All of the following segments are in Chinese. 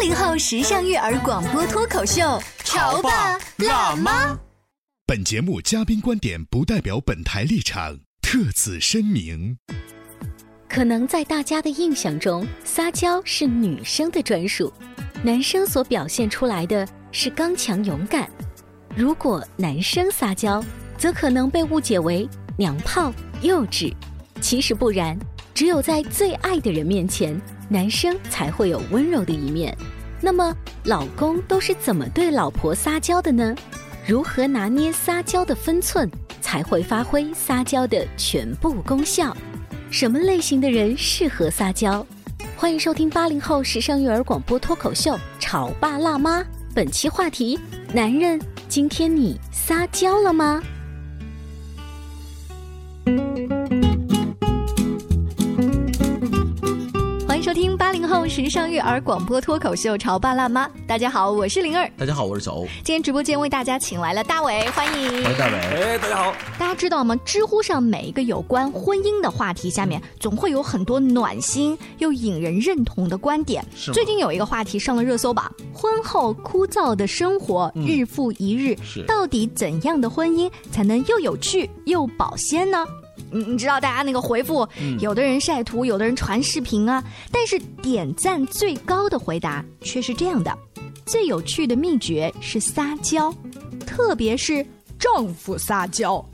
八零后时尚育儿广播脱口秀，潮爸辣妈。本节目嘉宾观点不代表本台立场，特此声明。可能在大家的印象中，撒娇是女生的专属，男生所表现出来的是刚强勇敢。如果男生撒娇，则可能被误解为娘炮、幼稚。其实不然，只有在最爱的人面前，男生才会有温柔的一面。那么，老公都是怎么对老婆撒娇的呢？如何拿捏撒娇的分寸，才会发挥撒娇的全部功效？什么类型的人适合撒娇？欢迎收听八零后时尚育儿广播脱口秀《潮爸辣妈》。本期话题：男人，今天你撒娇了吗？时尚育儿广播脱口秀《潮爸辣妈》。大家好，我是灵儿。大家好，我是小欧。今天直播间为大家请来了大伟，欢迎。欢迎大伟。哎，大家好。大家知道吗？知乎上每一个有关婚姻的话题下面，总会有很多暖心又引人认同的观点。最近有一个话题上了热搜榜：婚后枯燥的生活日复一日，到底怎样的婚姻才能又有趣又保鲜呢？你你知道大家那个回复，有的人晒图，有的人传视频啊，但是点赞最高的回答却是这样的：最有趣的秘诀是撒娇，特别是丈夫撒娇。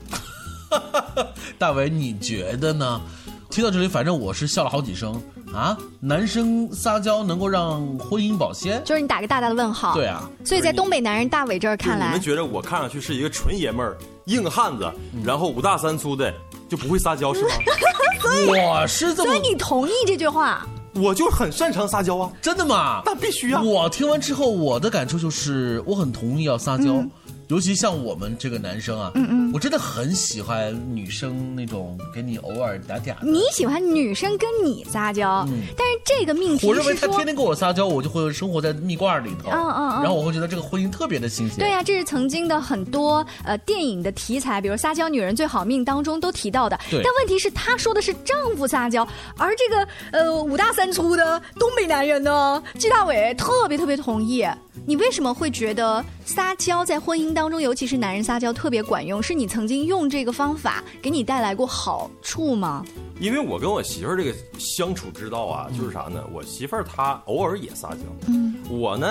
大伟，你觉得呢？听到这里，反正我是笑了好几声啊！男生撒娇能够让婚姻保鲜，就是你打个大大的问号。对啊，所以在东北男人大伟这儿看来，你们觉得我看上去是一个纯爷们儿、硬汉子，然后五大三粗的。就不会撒娇是吗？我是这么，所以你同意这句话？我就很擅长撒娇啊！真的吗？那必须啊！我听完之后，我的感受就是，我很同意要撒娇。尤其像我们这个男生啊，嗯嗯，我真的很喜欢女生那种给你偶尔嗲嗲。你喜欢女生跟你撒娇，但是这个命题我认为他天天跟我撒娇，我就会生活在蜜罐里头，嗯嗯嗯，然后我会觉得这个婚姻特别的新鲜。对呀，这是曾经的很多呃电影的题材，比如《撒娇女人最好命》当中都提到的。对。但问题是，他说的是丈夫撒娇，而这个呃五大三粗的东北男人呢，季大伟特别特别同意。你为什么会觉得撒娇在婚姻当中，尤其是男人撒娇特别管用？是你曾经用这个方法给你带来过好处吗？因为我跟我媳妇儿这个相处之道啊，就是啥呢？我媳妇儿她偶尔也撒娇，嗯，我呢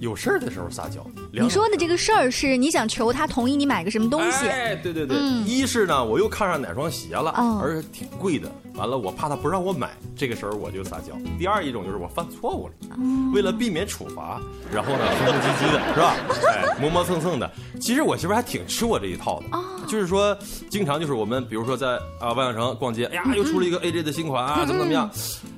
有事儿的时候撒娇。你说的这个事儿是你想求他同意你买个什么东西？哎，对对对，一是呢我又看上哪双鞋了，而且挺贵的。完了，我怕他不让我买，这个时候我就撒娇。第二一种就是我犯错误了，为了避免处罚，然后呢，哼哼唧唧的是吧？哎，磨磨蹭蹭的。其实我媳妇还挺吃我这一套的，就是说，经常就是我们比如说在啊万象城逛街，哎呀，又出了一个 AJ 的新款啊，怎么怎么样，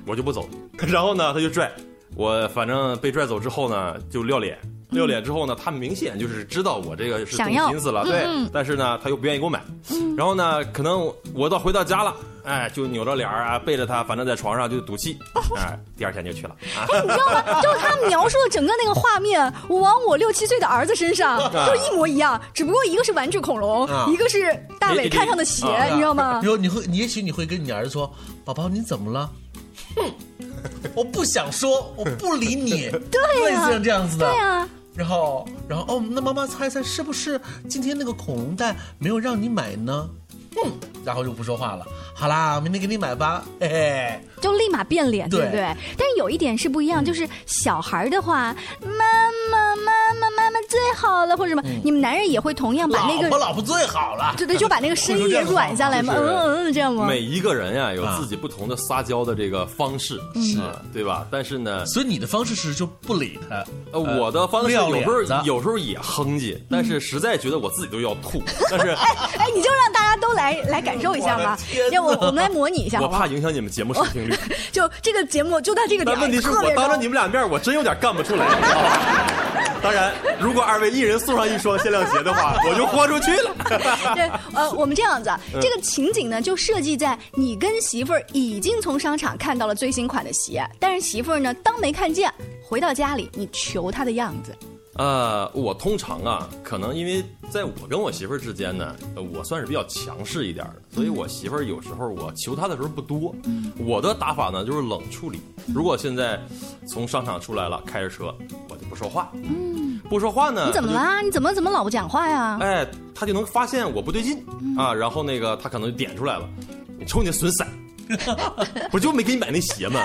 我就不走。然后呢，他就拽我，反正被拽走之后呢，就撂脸。撂脸之后呢，他明显就是知道我这个是动心思了，对。但是呢，他又不愿意给我买。然后呢，可能我到回到家了，哎，就扭着脸啊，背着他，反正在床上就赌气。哎，第二天就去了。哎，你知道吗？就是他描述的整个那个画面，我往我六七岁的儿子身上就一模一样，只不过一个是玩具恐龙，一个是大伟看上的鞋，你知道吗？比如你会，你也许你会跟你儿子说：“宝宝，你怎么了？” 哼，我不想说，我不理你。对呀，类似这样子的。对呀。然后，然后哦，那妈妈猜猜是不是今天那个恐龙蛋没有让你买呢？嗯，然后就不说话了。好啦，明天给你买吧。嘿嘿，就立马变脸，对不对？但是有一点是不一样，就是小孩的话，妈妈最好了，或者什么，你们男人也会同样把那个我老婆最好了，对对，就把那个声音也软下来嘛？嗯嗯嗯，这样吗？每一个人呀，有自己不同的撒娇的这个方式，是，对吧？但是呢，所以你的方式是就不理他，呃，我的方式有时候有时候也哼唧，但是实在觉得我自己都要吐，但是哎哎，你就让大家都来来感受一下吧，要我我们来模拟一下，我怕影响你们节目收听率，就这个节目就到这个点，但问题是我当着你们俩面，我真有点干不出来。当然，如果二位一人送上一双限量鞋的话，我就豁出去了。对，呃，我们这样子，这个情景呢，就设计在你跟媳妇儿已经从商场看到了最新款的鞋，但是媳妇儿呢，当没看见，回到家里你求她的样子。呃，我通常啊，可能因为在我跟我媳妇儿之间呢，我算是比较强势一点的，所以我媳妇儿有时候我求她的时候不多。我的打法呢就是冷处理。如果现在从商场出来了，开着车，我就不说话。嗯，不说话呢？你怎么啦？你怎么怎么老不讲话呀？哎，她就能发现我不对劲啊，然后那个她可能就点出来了，你瞅你那损色，不就没给你买那鞋吗？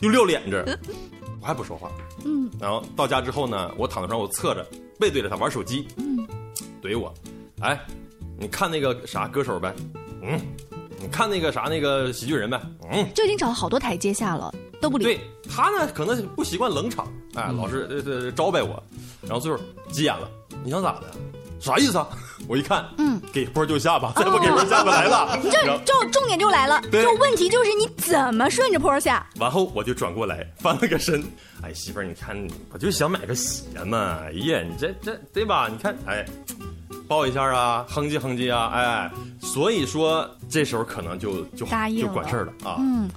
又撂脸子。我还不说话，嗯，然后到家之后呢，我躺在床上，我侧着背对着他玩手机，嗯，怼我，哎，你看那个啥歌手呗，嗯，你看那个啥那个喜剧人呗，嗯，就已经找了好多台阶下了，都不理。对他呢，可能不习惯冷场，哎，老是呃呃招呗我，然后最后急眼了，你想咋的？啥意思啊？我一看，嗯，给坡就下吧，再不给坡下不来了。这就重点就来了，就问题就是你怎么顺着坡下？完后我就转过来翻了个身，哎，媳妇儿，你看，我就想买个鞋嘛，哎呀，你这这对吧？你看，哎。抱一下啊，哼唧哼唧啊，哎，所以说这时候可能就就就管事儿了啊。嗯，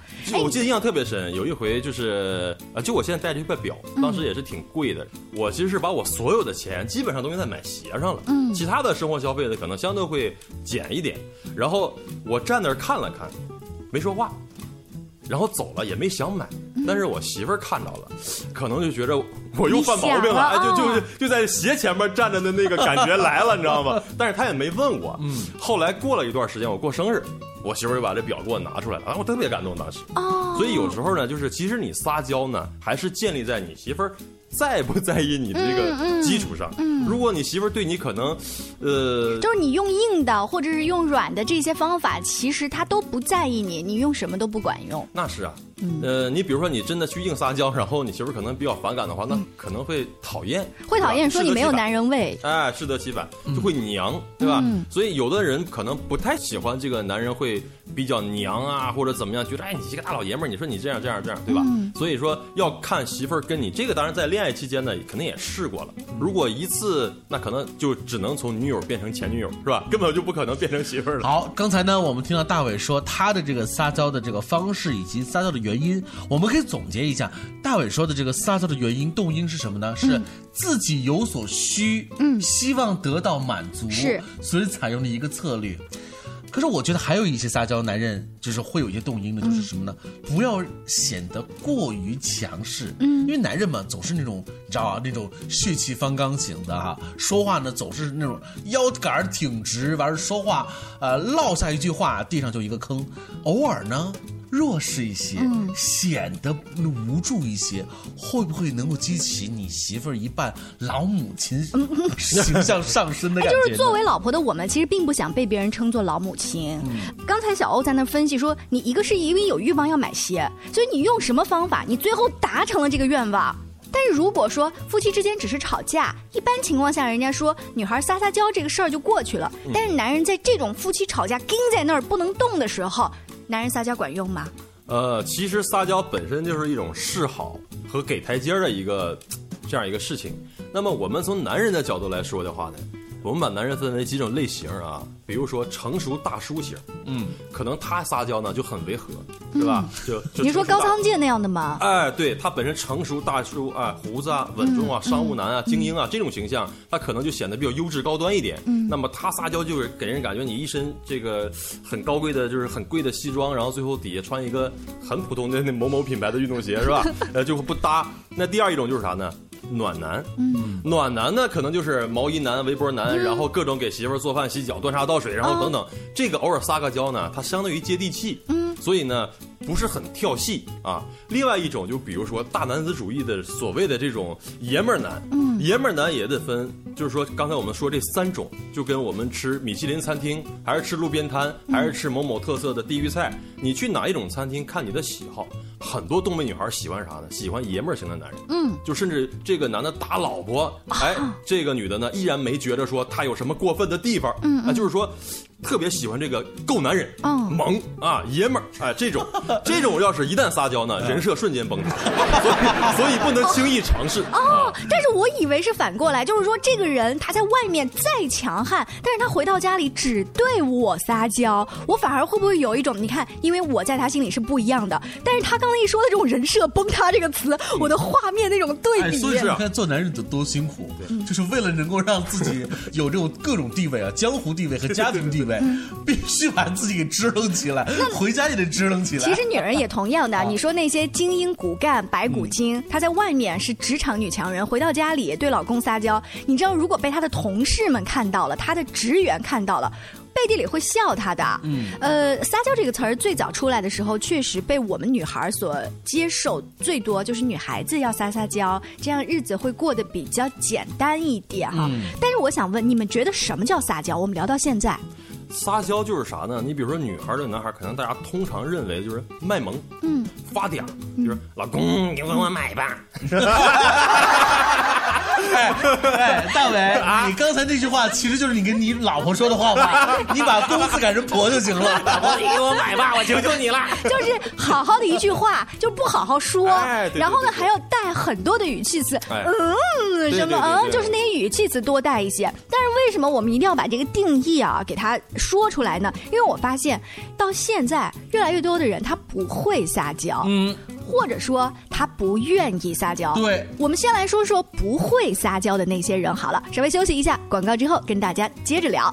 我记得印象特别深，有一回就是啊，就我现在戴着一块表，当时也是挺贵的。我其实是把我所有的钱基本上都用在买鞋上了，嗯，其他的生活消费的可能相对会减一点。然后我站那儿看了看，没说话。然后走了也没想买，但是我媳妇儿看到了，可能就觉着我又犯毛病了，哎，就就就在鞋前面站着的那个感觉来了，你知道吗？但是她也没问我。嗯。后来过了一段时间，我过生日，我媳妇儿就把这表给我拿出来了，啊，我特别感动当时。哦。所以有时候呢，就是其实你撒娇呢，还是建立在你媳妇儿。在不在意你的这个基础上，如果你媳妇儿对你可能，呃，就是你用硬的或者是用软的这些方法，其实她都不在意你，你用什么都不管用。那是啊。呃，你比如说你真的去硬撒娇，然后你媳妇可能比较反感的话，那可能会讨厌，会讨厌说你没有男人味，哎，适得其反，就会娘，对吧？所以有的人可能不太喜欢这个男人会比较娘啊，或者怎么样，觉得哎，你是个大老爷们儿，你说你这样这样这样，对吧？所以说要看媳妇儿跟你这个，当然在恋爱期间呢，肯定也试过了。如果一次，那可能就只能从女友变成前女友，是吧？根本就不可能变成媳妇儿了。好，刚才呢，我们听到大伟说他的这个撒娇的这个方式以及撒娇的原。原因，我们可以总结一下，大伟说的这个撒娇的原因动因是什么呢？是自己有所需，嗯，希望得到满足，是，所以采用了一个策略。可是我觉得还有一些撒娇男人，就是会有一些动因的，就是什么呢？不要显得过于强势，嗯，因为男人嘛，总是那种你知道啊，那种血气方刚型的哈，说话呢总是那种腰杆挺直，完了说话，呃，落下一句话，地上就一个坑，偶尔呢。弱势一些，显得无助一些，会不会能够激起你媳妇儿一半老母亲 形象上升的感觉？就是作为老婆的我们，其实并不想被别人称作老母亲。刚才小欧在那分析说，你一个是因为有欲望要买鞋，所以你用什么方法，你最后达成了这个愿望。但是如果说夫妻之间只是吵架，一般情况下，人家说女孩撒撒娇这个事儿就过去了。但是男人在这种夫妻吵架盯在那儿不能动的时候。男人撒娇管用吗？呃，其实撒娇本身就是一种示好和给台阶的一个这样一个事情。那么我们从男人的角度来说的话呢？我们把男人分为几种类型啊，比如说成熟大叔型，嗯，可能他撒娇呢就很违和，是吧？就你说高仓健那样的吗？哎，对他本身成熟大叔啊，胡子啊，稳重啊，商务男啊，精英啊这种形象，他可能就显得比较优质高端一点。嗯，那么他撒娇就是给人感觉你一身这个很高贵的，就是很贵的西装，然后最后底下穿一个很普通的那某某品牌的运动鞋，是吧？呃，就不搭。那第二一种就是啥呢？暖男，嗯，暖男呢，可能就是毛衣男、围脖男，然后各种给媳妇儿做饭、洗脚、端茶倒水，然后等等。这个偶尔撒个娇呢，他相当于接地气，嗯，所以呢，不是很跳戏啊。另外一种就比如说大男子主义的所谓的这种爷们儿男，嗯，爷们儿男也得分，就是说刚才我们说这三种，就跟我们吃米其林餐厅，还是吃路边摊，还是吃某某特色的地域菜，你去哪一种餐厅看你的喜好。很多东北女孩喜欢啥呢？喜欢爷们儿型的男人，嗯，就甚至这个男的打老婆，哎，这个女的呢依然没觉着说他有什么过分的地方，嗯，啊，就是说。特别喜欢这个够男人，萌啊，爷们儿，哎，这种，这种要是一旦撒娇呢，人设瞬间崩塌，所以所以不能轻易尝试。哦，但是我以为是反过来，就是说这个人他在外面再强悍，但是他回到家里只对我撒娇，我反而会不会有一种你看，因为我在他心里是不一样的，但是他刚才一说的这种人设崩塌这个词，我的画面那种对比，所以你看做男人得多辛苦，就是为了能够让自己有这种各种地位啊，江湖地位和家庭地位。必须把自己给支棱起来，回家也得支棱起来。其实女人也同样的，你说那些精英骨干、白骨精，她在外面是职场女强人，回到家里对老公撒娇。你知道，如果被她的同事们看到了，她的职员看到了，背地里会笑她的。嗯，呃，撒娇这个词儿最早出来的时候，确实被我们女孩所接受最多，就是女孩子要撒撒娇，这样日子会过得比较简单一点哈。但是我想问，你们觉得什么叫撒娇？我们聊到现在。撒娇就是啥呢？你比如说女孩对男孩，可能大家通常认为就是卖萌，嗯，发嗲，就是老公，你给我买吧。哎哎，大伟，你刚才那句话其实就是你跟你老婆说的话吧？你把公字改成婆就行了。老婆，你给我买吧，我求求你了。就是好好的一句话，就不好好说，然后呢还要带很多的语气词，嗯，什么嗯，就是那些语气词多带一些。为什么我们一定要把这个定义啊给它说出来呢？因为我发现到现在越来越多的人他不会撒娇，嗯。或者说他不愿意撒娇。对，我们先来说说不会撒娇的那些人好了。稍微休息一下，广告之后跟大家接着聊。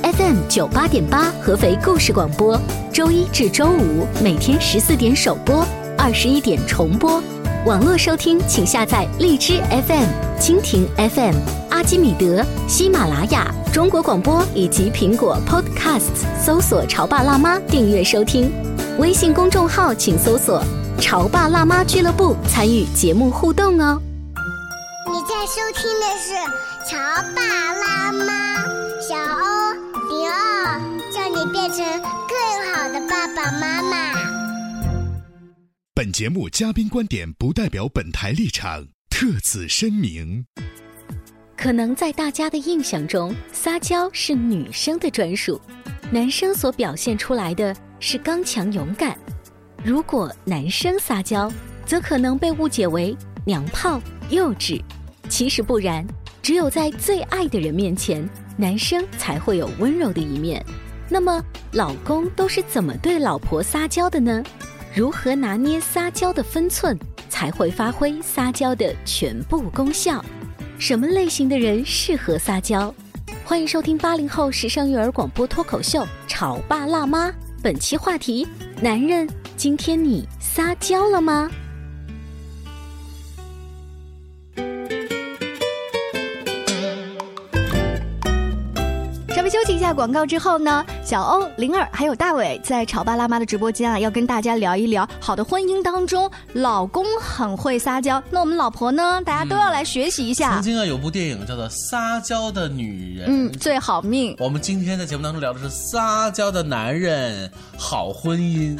：FM 九八点八，合肥故事广播，周一至周五每天十四点首播，二十一点重播。网络收听，请下载荔枝 FM、蜻蜓 FM、阿基米德、喜马拉雅、中国广播以及苹果 Podcasts，搜索“潮爸辣妈”订阅收听。微信公众号请搜索。潮爸辣妈俱乐部参与节目互动哦！你在收听的是《潮爸辣妈》，小欧，成更好的爸爸妈妈。本节目嘉宾观点不代表本台立场，特此声明。可能在大家的印象中，撒娇是女生的专属，男生所表现出来的是刚强勇敢。如果男生撒娇，则可能被误解为娘炮、幼稚。其实不然，只有在最爱的人面前，男生才会有温柔的一面。那么，老公都是怎么对老婆撒娇的呢？如何拿捏撒娇的分寸，才会发挥撒娇的全部功效？什么类型的人适合撒娇？欢迎收听八零后时尚育儿广播脱口秀《潮爸辣妈》，本期话题：男人。今天你撒娇了吗？稍微休息一下广告之后呢，小欧、灵儿还有大伟在潮爸辣妈的直播间啊，要跟大家聊一聊好的婚姻当中，老公很会撒娇，那我们老婆呢，大家都要来学习一下。曾经啊，有部电影叫做《撒娇的女人》，嗯，最好命。我们今天在节目当中聊的是撒娇的男人好婚姻，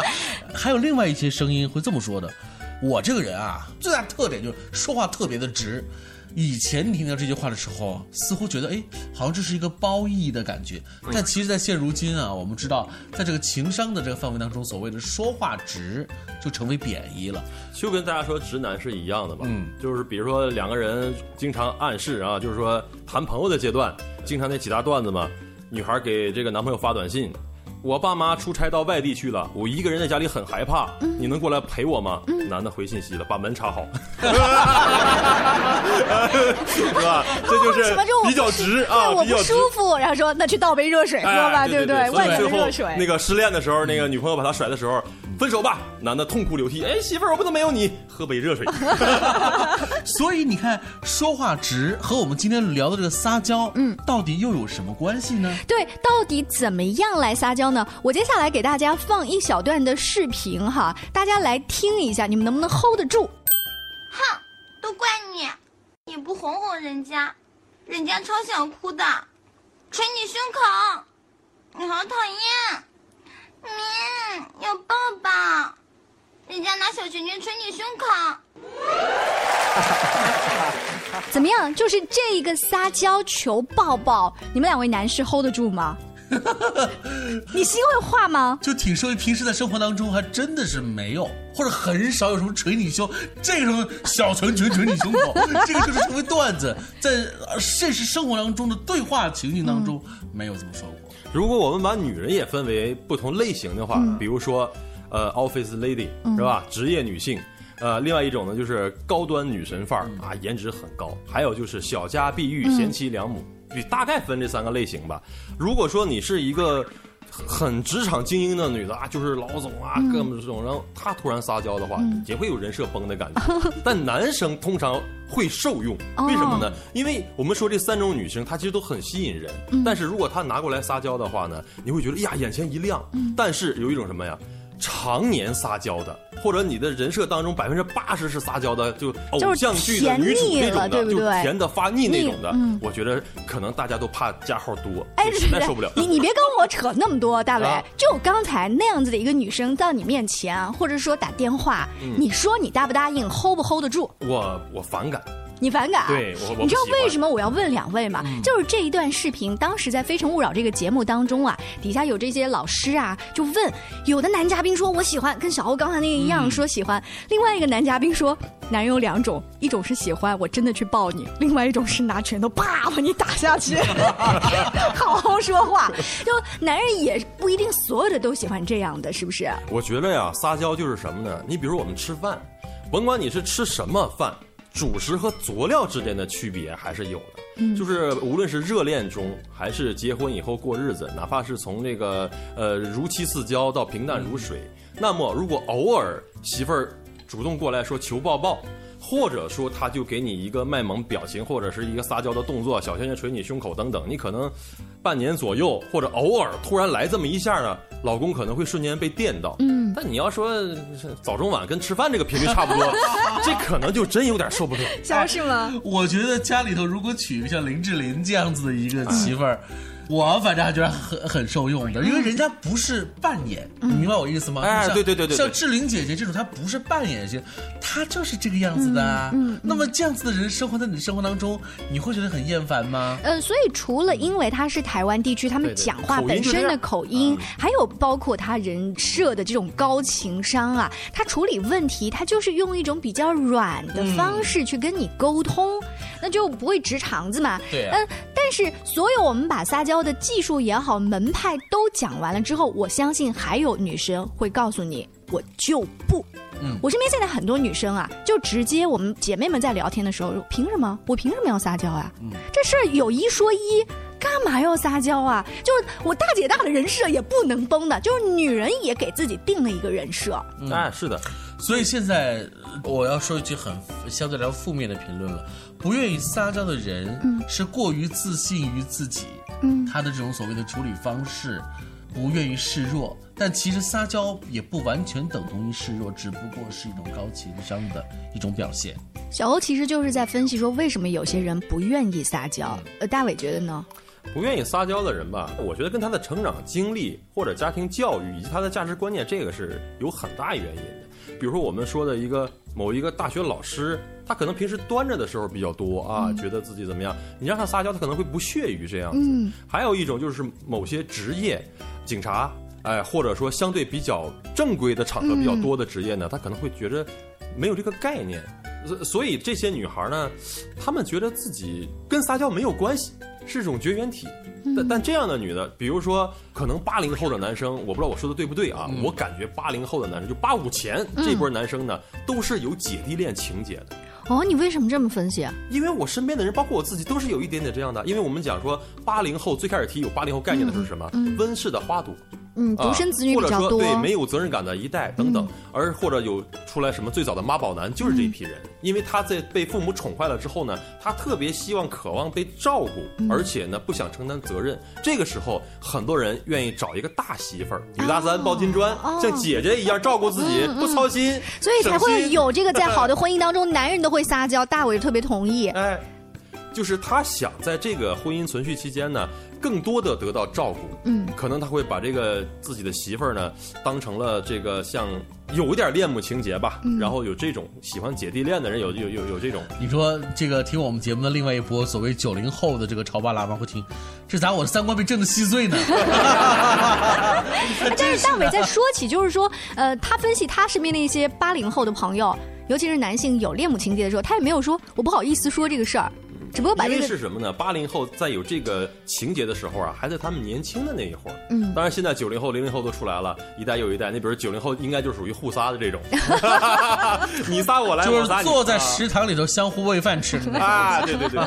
还有另外一些声音会这么说的。我这个人啊，最大特点就是说话特别的直。以前你听到这句话的时候，似乎觉得哎，好像这是一个褒义的感觉。但其实，在现如今啊，我们知道，在这个情商的这个范围当中，所谓的说话直就成为贬义了。就跟大家说直男是一样的嘛？嗯，就是比如说两个人经常暗示啊，就是说谈朋友的阶段，经常那几大段子嘛。女孩给这个男朋友发短信，我爸妈出差到外地去了，我一个人在家里很害怕，你能过来陪我吗？男的回信息了，把门插好，是吧？这就是比较直啊，我不舒服，然后说那去倒杯热水喝吧，对不对？外面的热水。那个失恋的时候，那个女朋友把他甩的时候。分手吧，男的痛哭流涕。哎，媳妇儿，我不能没有你，喝杯热水。所以你看，说话直和我们今天聊的这个撒娇，嗯，到底又有什么关系呢？对，到底怎么样来撒娇呢？我接下来给大家放一小段的视频哈，大家来听一下，你们能不能 hold 得住？哼，都怪你，你不哄哄人家，人家超想哭的，捶你胸口，你好讨厌。嗯，要抱抱，人家拿小拳拳捶你胸口。怎么样？就是这一个撒娇求抱抱，你们两位男士 hold 得住吗？你心会化吗？就挺说平时在生活当中还真的是没有，或者很少有什么捶你胸，这种小拳拳捶你胸口，这个就是成为段子，在现实生活当中的对话情境当中没有这么说过。如果我们把女人也分为不同类型的话，比如说，呃，office lady 是吧？职业女性，呃，另外一种呢就是高端女神范儿啊，颜值很高。还有就是小家碧玉、贤妻良母，你大概分这三个类型吧。如果说你是一个。很职场精英的女的啊，就是老总啊，各种这种，然后她突然撒娇的话，也会有人设崩的感觉。但男生通常会受用，为什么呢？因为我们说这三种女生，她其实都很吸引人。但是如果她拿过来撒娇的话呢，你会觉得呀，眼前一亮。但是有一种什么呀？常年撒娇的，或者你的人设当中百分之八十是撒娇的，就偶像剧的女主那种的，就甜的发腻那种的。我觉得可能大家都怕加号多，哎，实在受不了。你你别跟我扯那么多，大伟，就刚才那样子的一个女生到你面前，或者说打电话，你说你答不答应，hold 不 hold 得住？我我反感。你反感？对，你知道为什么我要问两位吗？就是这一段视频，当时在《非诚勿扰》这个节目当中啊，底下有这些老师啊，就问有的男嘉宾说我喜欢，跟小欧刚才那个一样说喜欢；另外一个男嘉宾说，男人有两种，一种是喜欢，我真的去抱你；另外一种是拿拳头啪把你打下去。好好说话，就男人也不一定所有的都喜欢这样的，是不是？我觉得呀，撒娇就是什么呢？你比如我们吃饭，甭管你是吃什么饭。主食和佐料之间的区别还是有的，就是无论是热恋中还是结婚以后过日子，哪怕是从这个呃如漆似胶到平淡如水，那么如果偶尔媳妇儿主动过来说求抱抱。或者说，他就给你一个卖萌表情，或者是一个撒娇的动作，小拳拳捶你胸口等等，你可能半年左右，或者偶尔突然来这么一下呢，老公可能会瞬间被电到。嗯，但你要说早中晚跟吃饭这个频率差不多，这可能就真有点受不了。像是吗？我觉得家里头如果娶一个像林志玲这样子的一个媳妇儿。我反正还觉得很很受用的，因为人家不是扮演，你明白我意思吗？哎，对对对对，像志玲姐姐这种，她不是扮演型，她就是这个样子的。嗯，那么这样子的人生活在你的生活当中，你会觉得很厌烦吗？呃，所以除了因为他是台湾地区，他们讲话本身的口音，还有包括他人设的这种高情商啊，他处理问题，他就是用一种比较软的方式去跟你沟通，那就不会直肠子嘛。对，嗯，但是所有我们把撒娇。的技术也好，门派都讲完了之后，我相信还有女生会告诉你，我就不。嗯，我身边现在很多女生啊，就直接我们姐妹们在聊天的时候，凭什么？我凭什么要撒娇啊？嗯，这事儿有一说一，干嘛要撒娇啊？就是我大姐大的人设也不能崩的，就是女人也给自己定了一个人设。哎，是的。所以现在我要说一句很相对来说负面的评论了，不愿意撒娇的人，嗯，是过于自信于自己。嗯，他的这种所谓的处理方式，不愿意示弱，但其实撒娇也不完全等同于示弱，只不过是一种高情商的一种表现。小欧其实就是在分析说，为什么有些人不愿意撒娇？呃，大伟觉得呢？不愿意撒娇的人吧，我觉得跟他的成长经历或者家庭教育以及他的价值观念，这个是有很大原因的。比如说我们说的一个某一个大学老师，他可能平时端着的时候比较多啊，觉得自己怎么样？你让他撒娇，他可能会不屑于这样子。还有一种就是某些职业，警察，哎，或者说相对比较正规的场合比较多的职业呢，他可能会觉着没有这个概念。所所以这些女孩呢，她们觉得自己跟撒娇没有关系，是种绝缘体。但但这样的女的，比如说可能八零后的男生，我不知道我说的对不对啊？我感觉八零后的男生，就八五前这波男生呢，都是有姐弟恋情节的。哦，你为什么这么分析啊？因为我身边的人，包括我自己，都是有一点点这样的。因为我们讲说，八零后最开始提有八零后概念的是什么？温室的花朵。嗯，独生子女比较多，对没有责任感的一代等等，而或者有出来什么最早的妈宝男，就是这一批人，因为他在被父母宠坏了之后呢，他特别希望、渴望被照顾，而且呢不想承担责任。这个时候，很多人愿意找一个大媳妇儿，女大三抱金砖，像姐姐一样照顾自己，不操心，所以才会有这个在 好的婚姻当中，男人都会撒娇。大伟特别同意，哎，就是他想在这个婚姻存续期间呢。更多的得到照顾，嗯，可能他会把这个自己的媳妇儿呢当成了这个像有一点恋母情节吧，然后有这种喜欢姐弟恋的人有有有有这种。你说这个听我们节目的另外一波所谓九零后的这个潮爸辣妈会听，这咋我的三观被震得稀碎呢？但是大伟在说起就是说，呃，他分析他身边的一些八零后的朋友，尤其是男性有恋母情节的时候，他也没有说我不好意思说这个事儿。只不过把这个是什么呢？八零后在有这个情节的时候啊，还在他们年轻的那一会儿。嗯，当然现在九零后、零零后都出来了，一代又一代。那比如九零后，应该就属于互撒的这种，你撒我来，就是坐在食堂里头相互喂饭吃啊！对对对。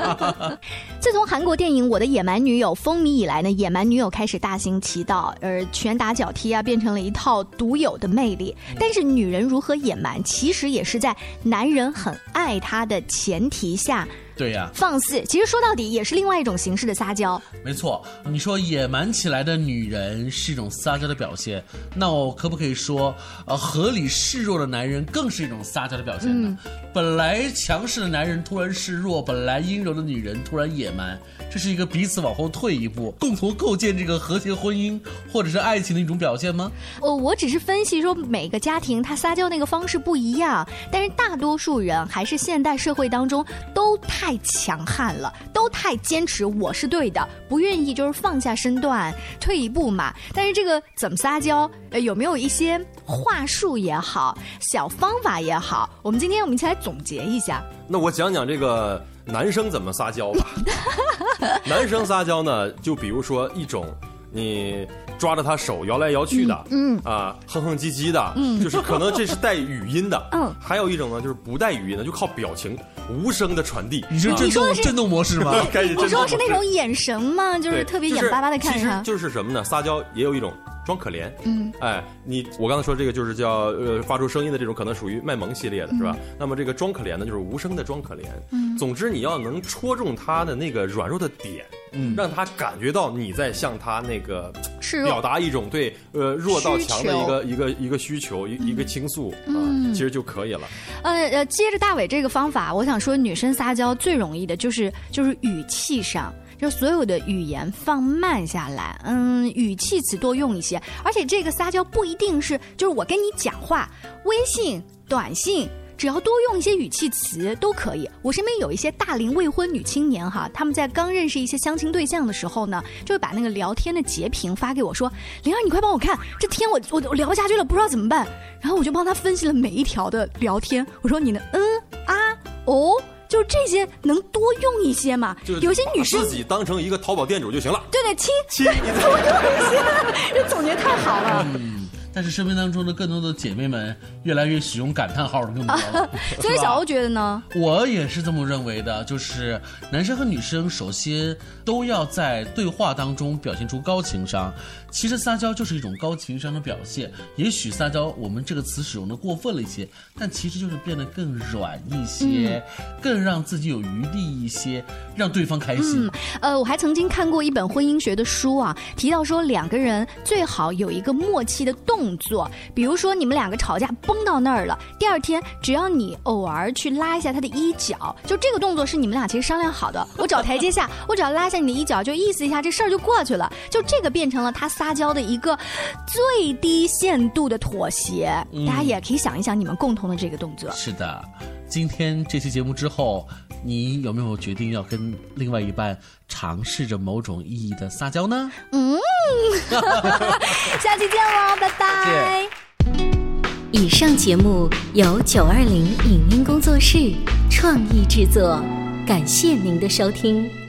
自从韩国电影《我的野蛮女友》风靡以来呢，野蛮女友开始大行其道，而拳打脚踢啊，变成了一套独有的魅力。但是女人如何野蛮，其实也是在男人很爱她的前提下。对呀，放肆，其实说到底也是另外一种形式的撒娇。没错，你说野蛮起来的女人是一种撒娇的表现，那我可不可以说，呃，合理示弱的男人更是一种撒娇的表现呢？本来强势的男人突然示弱，本来阴柔的女人突然野蛮，这是一个彼此往后退一步，共同构建这个和谐婚姻或者是爱情的一种表现吗？哦我只是分析说每个家庭他撒娇那个方式不一样，但是大多数人还是现代社会当中都太。太强悍了，都太坚持我是对的，不愿意就是放下身段退一步嘛。但是这个怎么撒娇，呃，有没有一些话术也好，小方法也好？我们今天我们一起来总结一下。那我讲讲这个男生怎么撒娇吧。男生撒娇呢，就比如说一种你。抓着他手摇来摇去的，嗯啊，哼哼唧唧的，嗯，就是可能这是带语音的，嗯，还有一种呢，就是不带语音的，就靠表情无声的传递。你是震动震动模式吗？你说的是那种眼神吗？就是特别眼巴巴的看他。就是什么呢？撒娇也有一种。装可怜，嗯，哎，你我刚才说这个就是叫呃发出声音的这种，可能属于卖萌系列的是吧？那么这个装可怜呢，就是无声的装可怜。嗯，总之你要能戳中他的那个软弱的点，嗯，让他感觉到你在向他那个表达一种对呃弱到强的一个一个一个需求一一个倾诉啊，其实就可以了。呃呃，接着大伟这个方法，我想说女生撒娇最容易的就是就是语气上。就所有的语言放慢下来，嗯，语气词多用一些，而且这个撒娇不一定是就是我跟你讲话，微信、短信，只要多用一些语气词都可以。我身边有一些大龄未婚女青年哈，他们在刚认识一些相亲对象的时候呢，就会把那个聊天的截屏发给我，说：“灵儿，你快帮我看，这天我我我聊不下去了，不知道怎么办。”然后我就帮她分析了每一条的聊天，我说：“你的嗯啊哦。”就这些能多用一些嘛？有些女生自己当成一个淘宝店主就行了。对对，亲 亲，多用一些，这总结太好了。但是身边当中的更多的姐妹们越来越使用感叹号的更多了，所以小欧觉得呢？我也是这么认为的，就是男生和女生首先都要在对话当中表现出高情商。其实撒娇就是一种高情商的表现。也许撒娇我们这个词使用的过分了一些，但其实就是变得更软一些，更让自己有余地一些，让对方开心。呃，我还曾经看过一本婚姻学的书啊，提到说两个人最好有一个默契的动。作，比如说你们两个吵架崩到那儿了，第二天只要你偶尔去拉一下他的衣角，就这个动作是你们俩其实商量好的。我找台阶下，我只要拉下你的衣角，就意思一下，这事儿就过去了。就这个变成了他撒娇的一个最低限度的妥协。大家也可以想一想你们共同的这个动作。是的，今天这期节目之后，你有没有决定要跟另外一半尝试着某种意义的撒娇呢？嗯。下期见喽，拜拜。以上节目由九二零影音工作室创意制作，感谢您的收听。